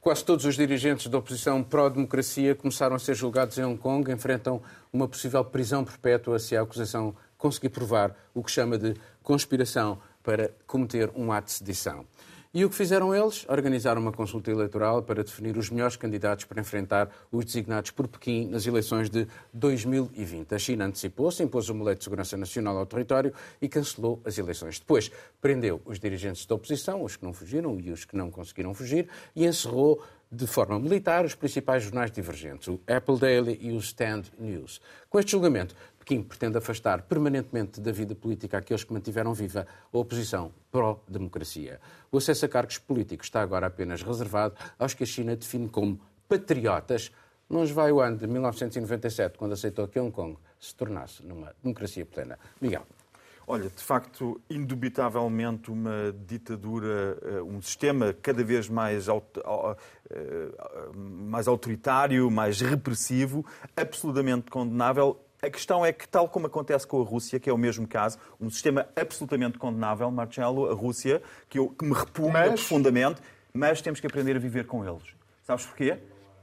S1: Quase todos os dirigentes da oposição pró-democracia começaram a ser julgados em Hong Kong, enfrentam uma possível prisão perpétua se a acusação conseguir provar o que chama de conspiração para cometer um ato de sedição. E o que fizeram eles? Organizaram uma consulta eleitoral para definir os melhores candidatos para enfrentar os designados por Pequim nas eleições de 2020. A China antecipou-se, impôs o mulete de segurança nacional ao território e cancelou as eleições. Depois prendeu os dirigentes da oposição, os que não fugiram e os que não conseguiram fugir, e encerrou de forma militar os principais jornais divergentes, o Apple Daily e o Stand News. Com este julgamento, Pequim pretende afastar permanentemente da vida política aqueles que mantiveram viva a oposição pró-democracia. O acesso a cargos políticos está agora apenas reservado aos que a China define como patriotas. Não vai o ano de 1997, quando aceitou que Hong Kong se tornasse numa democracia plena. Miguel.
S4: Olha, de facto, indubitavelmente uma ditadura, eh, um sistema cada vez mais, eh, mais autoritário, mais repressivo, absolutamente condenável a questão é que, tal como acontece com a Rússia, que é o mesmo caso, um sistema absolutamente condenável, Marcelo, a Rússia, que, eu, que me repugna mas... profundamente, mas temos que aprender a viver com eles. Sabes porquê?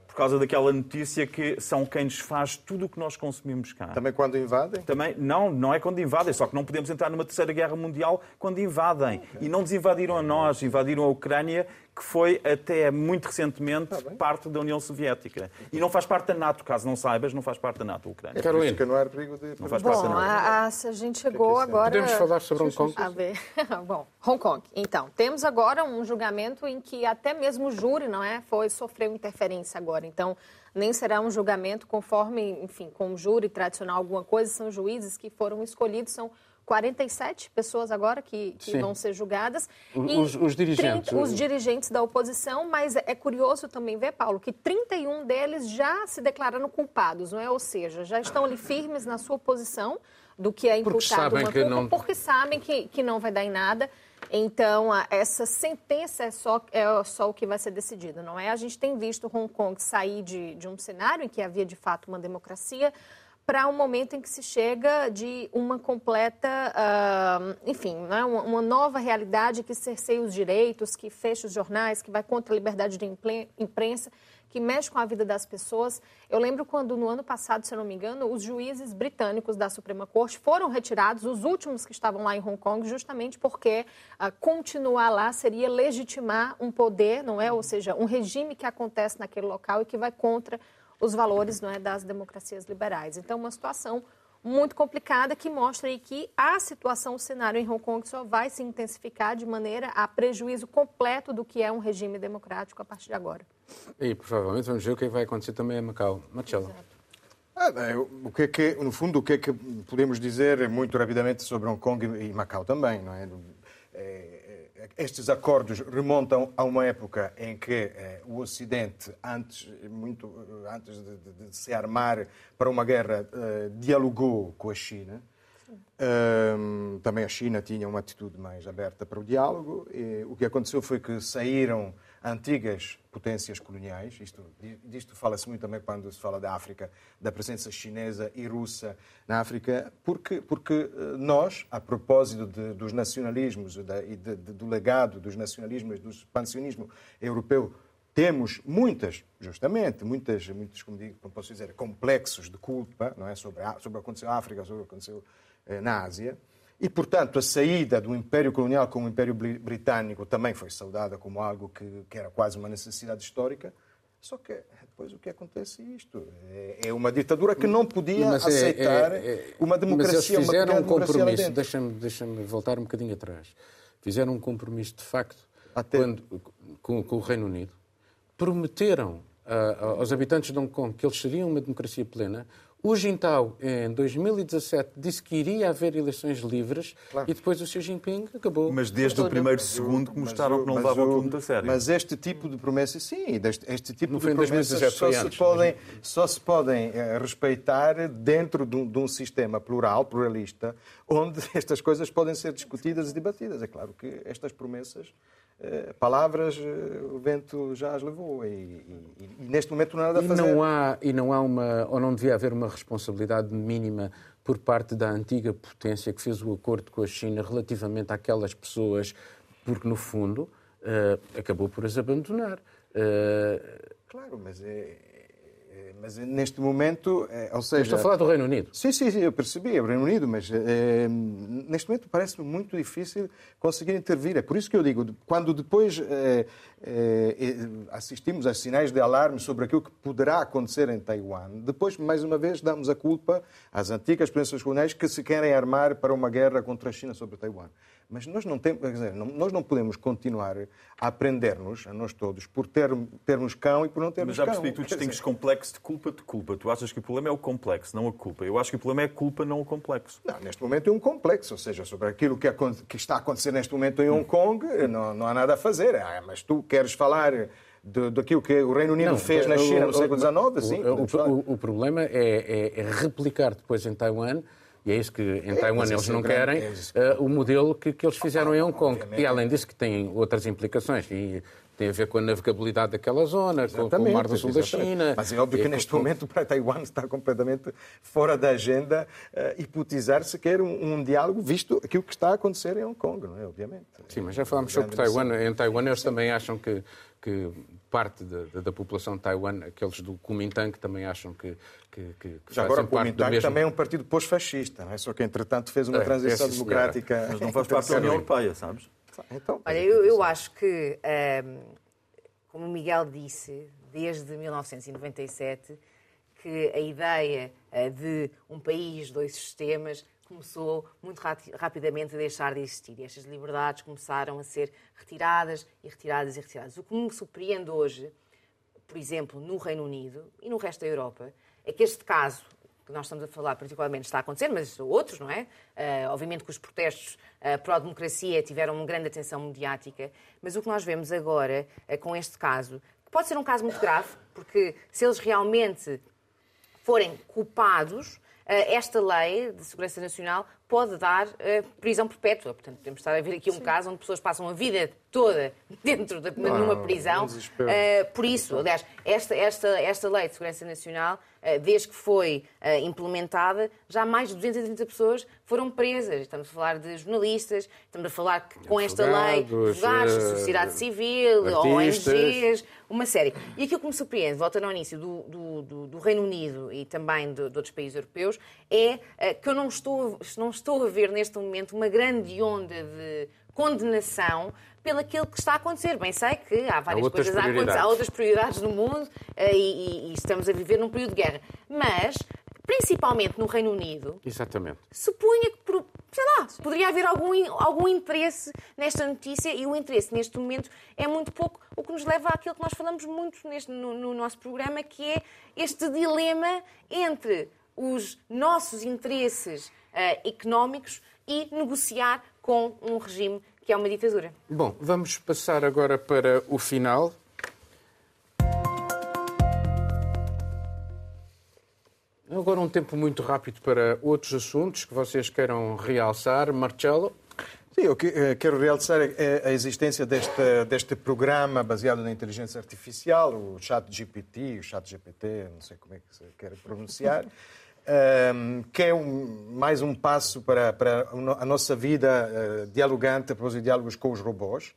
S4: Por causa daquela notícia que são quem nos faz tudo o que nós consumimos cá.
S2: Também quando invadem?
S4: Também, não, não é quando invadem, só que não podemos entrar numa terceira guerra mundial quando invadem. E não nos invadiram a nós, invadiram a Ucrânia que foi até muito recentemente ah, parte da União Soviética. E não faz parte da NATO, caso não saibas, não faz parte da NATO, a Ucrânia.
S2: É Carolina, não era perigo de...
S5: Não faz Bom, parte da NATO. A, a, a gente chegou agora...
S1: Podemos falar sobre Hong Kong?
S5: A ver. *laughs* Bom, Hong Kong. Então, temos agora um julgamento em que até mesmo o júri, não é, foi sofreu interferência agora. Então, nem será um julgamento conforme, enfim, com o júri tradicional, alguma coisa, são juízes que foram escolhidos, são 47 pessoas agora que, que vão ser julgadas.
S1: Os, os dirigentes.
S5: 30, os dirigentes da oposição, mas é curioso também ver, Paulo, que 31 deles já se declararam culpados, não é? Ou seja, já estão ali firmes na sua posição do que é imputado
S1: porque sabem, não...
S5: porque sabem que, que não vai dar em nada. Então, essa sentença é só, é só o que vai ser decidido, não é? A gente tem visto Hong Kong sair de, de um cenário em que havia, de fato, uma democracia para um momento em que se chega de uma completa, uh, enfim, né, uma, uma, nova realidade que cerceia os direitos, que fecha os jornais, que vai contra a liberdade de imprensa, que mexe com a vida das pessoas. Eu lembro quando, no ano passado, se eu não me engano, os juízes britânicos da Suprema Corte foram retirados, os últimos que estavam lá em Hong Kong, justamente porque uh, continuar lá seria legitimar um poder, não é? Ou seja, um regime que acontece naquele local e que vai contra os valores não é, das democracias liberais. Então, uma situação muito complicada que mostra aí que a situação, o cenário em Hong Kong só vai se intensificar de maneira a prejuízo completo do que é um regime democrático a partir de agora.
S1: E provavelmente vamos ver o que vai acontecer também em Macau. Marcelo.
S2: Ah, o que é que, no fundo, o que é que podemos dizer muito rapidamente sobre Hong Kong e Macau também, não é? é estes acordos remontam a uma época em que eh, o Ocidente, antes, muito, eh, antes de, de, de, se armar para uma guerra, eh, dialogou com a China. Um, também a China tinha uma atitude mais aberta para o diálogo. E o que aconteceu foi que saíram antigas potências coloniais, isto, disto fala-se muito também quando se fala da África, da presença chinesa e russa na África, porque, porque eh, nós, a propósito de, dos nacionalismos e de, de, do legado dos nacionalismos, do expansionismo europeu, temos muitas, justamente, muitas, muitos, como, digo, como posso dizer, complexos de culpa não é? sobre, a, sobre o que aconteceu na África, sobre o que aconteceu eh, na Ásia. E, portanto, a saída do Império Colonial com o Império Britânico também foi saudada como algo que, que era quase uma necessidade histórica. Só que depois o que acontece é isto. É, é uma ditadura que não podia mas é, aceitar é, é, uma democracia.
S1: Mas eles fizeram um compromisso, deixa-me deixa voltar um bocadinho atrás. Fizeram um compromisso de facto Até... quando, com, com, o Reino Unido. Prometeram uh, aos habitantes de Hong Kong que eles seriam uma democracia plena. O Jintao, em 2017, disse que iria haver eleições livres claro. e depois o Xi Jinping acabou.
S4: Mas desde o primeiro segundo que mostraram que não levavam aquilo muito a sério.
S2: Mas este tipo de promessas, sim, este tipo no de promessas só, se podem, só se podem uh, respeitar dentro de um, de um sistema plural, pluralista, onde *laughs* estas coisas podem ser discutidas e debatidas. É claro que estas promessas eh, palavras eh, o vento já as levou e, e, e, neste momento não há nada a fazer.
S1: E não há, e não há uma, ou não devia haver uma responsabilidade mínima por parte da antiga potência que fez o acordo com a China relativamente àquelas pessoas, porque no fundo uh, acabou por as abandonar.
S2: Claro, mas é, mas neste momento, é, ou seja...
S1: estou a falar do Reino Unido.
S2: Sim, sim, sim eu percebi, é o Reino Unido, mas é, neste momento parece-me muito difícil conseguir intervir. É por isso que eu digo, quando depois é, assistimos a sinais de alarme sobre aquilo que poderá acontecer em Taiwan, depois, mais uma vez, damos a culpa às antigas potências coloniais que se querem armar para uma guerra contra a China sobre Taiwan. Mas nós não, temos, dizer, nós não podemos continuar a aprender-nos, a nós todos, por ter, termos cão e por não termos
S4: cão.
S2: Mas
S4: já percebi que tu distingues complexo de culpa de culpa. Tu achas que o problema é o complexo, não a culpa. Eu acho que o problema é a culpa, não o complexo.
S2: Não, neste momento é um complexo. Ou seja, sobre aquilo que, que está a acontecer neste momento em Hong Kong, não, não há nada a fazer. Ah, mas tu queres falar daquilo que o Reino Unido não, fez na China no século XIX, sim.
S1: O, o, o, problema é, é, é, replicar depois em Taiwan e é isso que em é, Taiwan eles não querem, é uh, o modelo que, que eles fizeram em Hong Kong. E além disso que tem outras implicações. E tem a ver com a navegabilidade daquela zona, com, com, o Mar do Sul da China.
S2: Mas é óbvio que neste com... momento para Taiwan está completamente fora da agenda uh, hipotizar sequer um, um, diálogo, visto aquilo que está a acontecer em Hong Kong, não é? Obviamente.
S1: Sim, mas já falámos sobre Taiwan. Em Taiwan eles também acham que, que parte da, da, população de Taiwan, aqueles do Kuomintang, também acham que, que, que
S2: Já agora, o Kuomintang mesmo... também é um partido pós-fascista, não é? Só que, entretanto, fez uma é, transição democrática.
S4: Mas não faz parte da União Europeia, sabes?
S3: Então, Olha, eu, eu acho que, um, como o Miguel disse, desde 1997, que a ideia uh, de um país, dois sistemas, começou muito rapidamente a deixar de existir. E estas liberdades começaram a ser retiradas e retiradas e retiradas. O que me surpreende hoje, por exemplo, no Reino Unido e no resto da Europa, é que este caso que nós estamos a falar particularmente está a acontecer, mas outros, não é? Uh, obviamente que os protestos uh, pró-democracia tiveram uma grande atenção mediática, mas o que nós vemos agora uh, com este caso, pode ser um caso muito grave, porque se eles realmente forem culpados, esta lei de segurança nacional pode dar uh, prisão perpétua. Portanto, podemos estar a ver aqui um Sim. caso onde pessoas passam a vida toda *laughs* dentro de numa prisão. Uh, por isso, aliás, esta, esta, esta lei de segurança nacional, desde que foi implementada, já mais de 230 pessoas foram presas. Estamos a falar de jornalistas, estamos a falar que com esta lei, advogados, sociedade civil, artistas. ONGs, uma série. E aquilo que me surpreende, volta ao início do, do, do, do Reino Unido e também de, de, outros países europeus, é que eu não estou, não estou a ver neste momento uma grande onda de condenação pelo aquilo que está a acontecer. Bem, sei que há várias há coisas a acontecer, há outras prioridades no mundo eh, e, e, e, estamos a viver num período de guerra. Mas, principalmente no Reino Unido,
S1: Exatamente.
S3: supunha que, sei lá, poderia haver algum, algum interesse nesta notícia e o interesse neste momento é muito pouco, o que nos leva àquilo que nós falamos muito neste, no, no nosso programa, que é este dilema entre os nossos interesses uh, económicos e negociar com um regime que é uma ditadura.
S1: Bom, vamos passar agora para o final. Agora um tempo muito rápido para outros assuntos que vocês queiram realçar. Marcelo?
S2: Sim, eu eh, quero realçar a existência deste, deste programa baseado na inteligência artificial, o Chat GPT, o Chat GPT, não sei como é que se quer pronunciar, *laughs* um, que é um, mais um passo para, para a nossa vida uh, dialogante, para os diálogos com os robôs.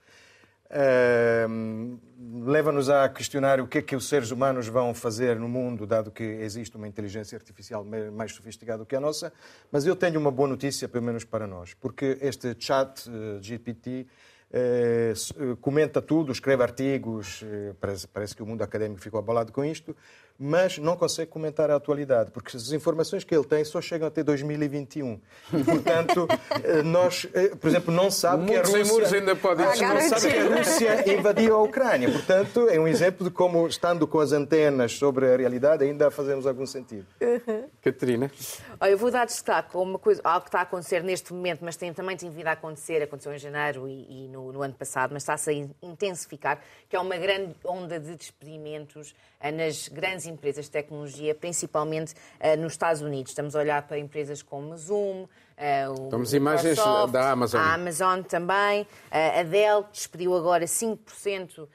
S2: Uh, Leva-nos a questionar o que é que os seres humanos vão fazer no mundo, dado que existe uma inteligência artificial mais sofisticada do que a nossa. Mas eu tenho uma boa notícia, pelo menos para nós, porque este chat uh, GPT eh, comenta tudo, escreve artigos, parece, parece que o mundo académico ficou abalado com isto, mas não consegue comentar a atualidade, porque as informações que ele tem só chegam até 2021. Portanto, *laughs* eh, nós, eh, por exemplo, não sabe que a Rússia...
S1: ainda podem
S2: não sabe que a Rússia invadiu a Ucrânia. Portanto, é um exemplo de como, estando com as antenas sobre a realidade, ainda fazemos algum sentido.
S1: Uhum. Catarina?
S3: Olha, eu vou dar destaque a uma coisa, algo que está a acontecer neste momento, mas tem, também tem vindo a acontecer, aconteceu em janeiro e, e no, no, ano passado, mas está-se a intensificar, que é uma grande onda de despedimentos eh, nas grandes empresas de tecnologia, principalmente uh, nos Estados Unidos. Estamos a olhar para empresas como a Zoom,
S1: uh, Temos imagens da Amazon.
S3: A Amazon também. Uh, a Dell despediu agora 5%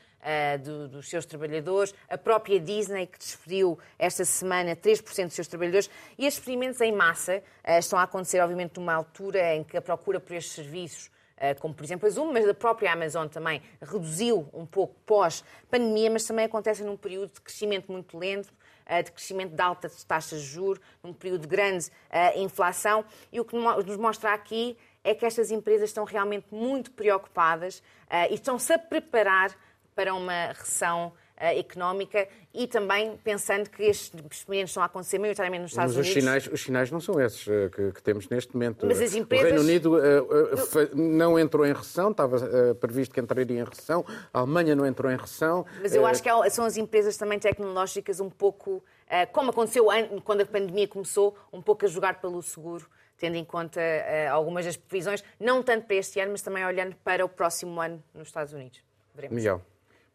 S3: do, dos seus trabalhadores. A própria Disney, que despediu esta semana 3% dos seus trabalhadores. E estes experimentos em massa estão a acontecer, obviamente, numa altura em que a procura por estes serviços eh, como por exemplo a Zoom, mas a própria Amazon também reduziu um pouco pós-pandemia, mas também acontece num período de crescimento muito lento, eh, de crescimento de altas taxas de juros, num período de grande uh, inflação. E o que nos mostra aqui é que estas empresas estão realmente muito preocupadas e estão-se a preparar para uma recessão económica e também pensando que estes experimentos estão a acontecer maioritariamente nos Estados
S1: Mas
S3: Unidos.
S1: Mas os sinais, os sinais não são esses uh, que, que, temos neste momento.
S3: Mas as empresas...
S1: O Reino Unido uh, não entrou em recessão, estava previsto que entraria em recessão, a Alemanha não entrou em recessão.
S3: Mas eu acho que são as empresas também tecnológicas um pouco, como aconteceu quando a pandemia começou, um pouco a jogar pelo seguro tendo em conta uh, algumas das previsões, não tanto para este ano, mas também olhando para o próximo ano nos Estados Unidos.
S1: Veremos. Miguel.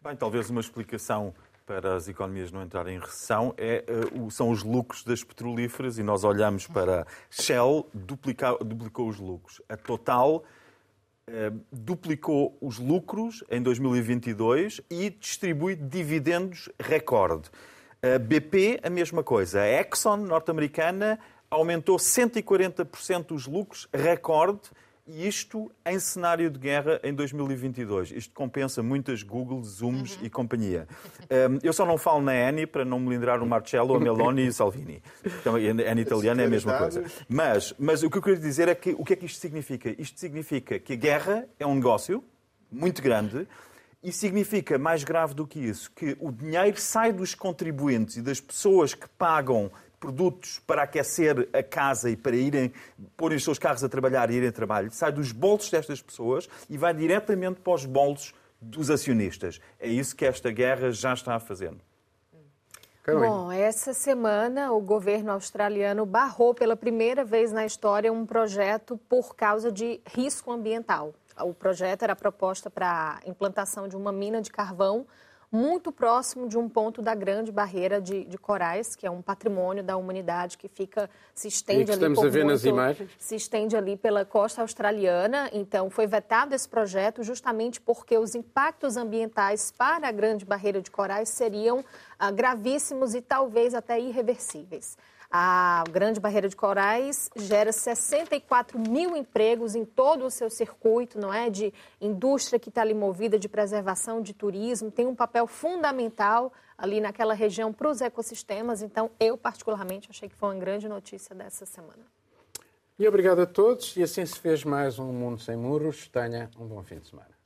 S4: Bem, talvez uma explicação para as economias não entrarem em recessão é, uh, são os lucros das petrolíferas e nós olhamos para Shell, duplica, duplicou os lucros. A Total uh, duplicou os lucros em 2022 e distribui dividendos recorde. A BP, a mesma coisa. A Exxon, norte-americana, aumentou 140% os lucros recorde e isto em cenário de guerra em 2022. Isto compensa muitas Google, Zooms uhum. e companhia. Um, eu só não falo na Annie para não me lindrar o Marcello, a Meloni e o Salvini. Então, a Annie italiana é a mesma coisa. Mas, mas o que eu queria dizer é que o que é que isto significa? Isto significa que a guerra é um negócio muito grande e significa, mais grave do que isso, que o dinheiro sai dos contribuintes e das pessoas que pagam produtos para aquecer a casa e para irem pôr os seus carros a trabalhar e irem a trabalho, sai dos bolsos destas pessoas e vai diretamente para os bolsos dos acionistas. É isso que esta guerra já está fazendo.
S5: Bom, essa semana o governo australiano barrou pela primeira vez na história um projeto por causa de risco ambiental. O projeto era proposta para a implantação de uma mina de carvão muito próximo de um ponto da grande barreira de, de corais, que é um patrimônio da humanidade que fica se estende
S1: que
S5: ali
S1: estamos a ver
S5: muito,
S1: nas imagens.
S5: se estende ali pela costa australiana. Então foi vetado esse projeto justamente porque os impactos ambientais para a grande barreira de corais seriam ah, gravíssimos e talvez até irreversíveis. A Grande Barreira de Corais gera 64 mil empregos em todo o seu circuito, não é? De indústria que está ali movida, de preservação, de turismo, tem um papel fundamental ali naquela região para os ecossistemas. Então, eu particularmente achei que foi uma grande notícia dessa semana.
S1: E obrigado a todos. E assim se fez mais um Mundo Sem Muros. Tenha um bom fim de semana.